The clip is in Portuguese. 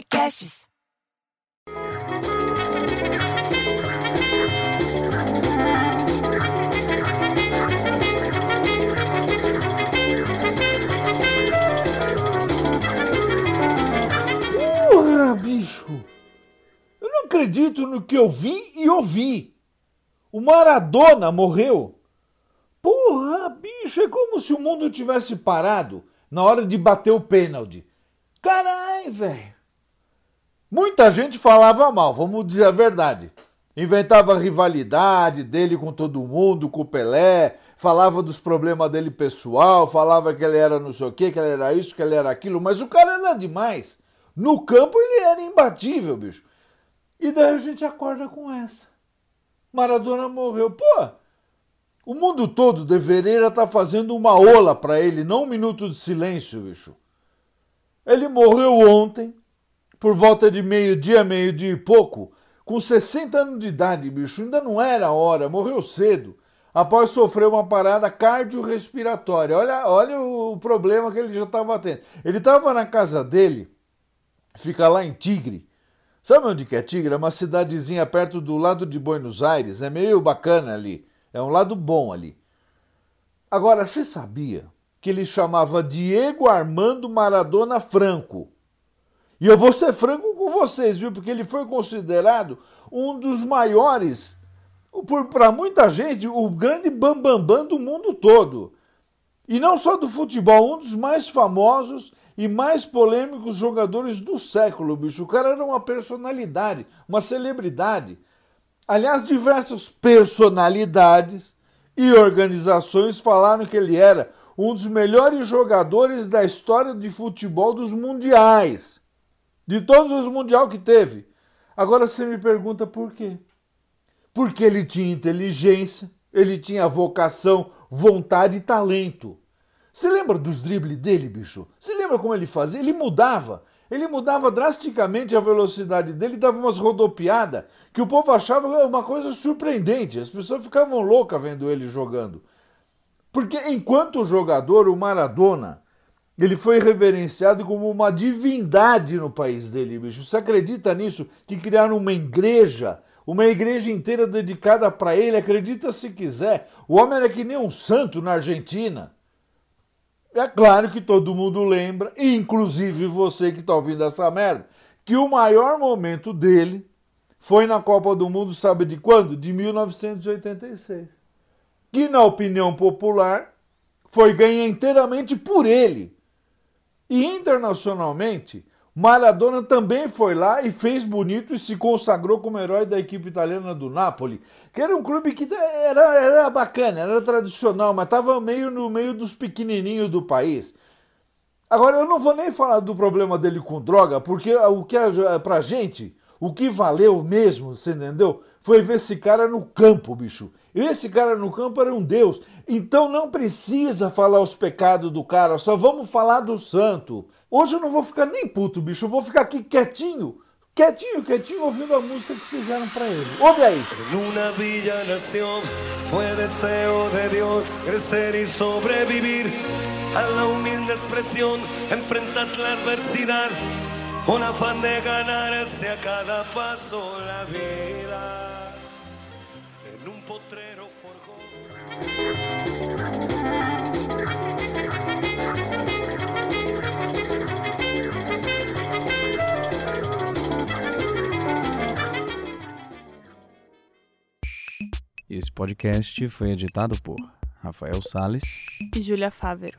Podcasts. Porra, bicho! Eu não acredito no que eu vi e ouvi. O Maradona morreu. Porra, bicho, é como se o mundo tivesse parado na hora de bater o pênalti. Carai, velho. Muita gente falava mal, vamos dizer a verdade. Inventava rivalidade dele com todo mundo, com o Pelé, falava dos problemas dele pessoal, falava que ele era não sei o que, que ele era isso, que ele era aquilo, mas o cara era demais. No campo ele era imbatível, bicho. E daí a gente acorda com essa. Maradona morreu. Pô, o mundo todo deveria estar fazendo uma ola para ele, não um minuto de silêncio, bicho. Ele morreu ontem, por volta de meio-dia, meio-dia e pouco, com 60 anos de idade, bicho. Ainda não era a hora, morreu cedo, após sofrer uma parada cardiorrespiratória. Olha, olha o problema que ele já estava tendo. Ele estava na casa dele, fica lá em Tigre. Sabe onde que é Tigre? É uma cidadezinha perto do lado de Buenos Aires. É meio bacana ali. É um lado bom ali. Agora, você sabia que ele chamava Diego Armando Maradona Franco? E eu vou ser franco com vocês, viu? Porque ele foi considerado um dos maiores, para muita gente, o grande bambambam bam, bam do mundo todo. E não só do futebol, um dos mais famosos e mais polêmicos jogadores do século, bicho. O cara era uma personalidade, uma celebridade. Aliás, diversas personalidades e organizações falaram que ele era um dos melhores jogadores da história de futebol dos mundiais. De todos os mundial que teve. Agora você me pergunta por quê? Porque ele tinha inteligência, ele tinha vocação, vontade e talento. Você lembra dos dribles dele, bicho? Você lembra como ele fazia? Ele mudava. Ele mudava drasticamente a velocidade dele, dava umas rodopiadas que o povo achava uma coisa surpreendente. As pessoas ficavam loucas vendo ele jogando. Porque enquanto jogador, o Maradona, ele foi reverenciado como uma divindade no país dele, bicho. Você acredita nisso? Que criaram uma igreja, uma igreja inteira dedicada para ele. Acredita se quiser. O homem era que nem um santo na Argentina. É claro que todo mundo lembra, inclusive você que está ouvindo essa merda, que o maior momento dele foi na Copa do Mundo, sabe de quando? De 1986. Que, na opinião popular, foi ganha inteiramente por ele. E internacionalmente, Maradona também foi lá e fez bonito e se consagrou como herói da equipe italiana do Napoli, que era um clube que era, era bacana, era tradicional, mas estava meio no meio dos pequenininhos do país. Agora, eu não vou nem falar do problema dele com droga, porque o que pra gente, o que valeu mesmo, você entendeu? Foi ver esse cara no campo, bicho. E esse cara no campo era um deus. Então não precisa falar os pecados do cara, só vamos falar do santo. Hoje eu não vou ficar nem puto, bicho, eu vou ficar aqui quietinho, quietinho, quietinho, ouvindo a música que fizeram para ele. Ouve aí. Numa villa nació, foi deseo de Deus crescer e sobreviver a la humilde expresión, enfrentar la adversidad, con afán de ganarse a cada paso la vida. En un potrero forjó. Esse podcast foi editado por Rafael Sales e Júlia Fávero.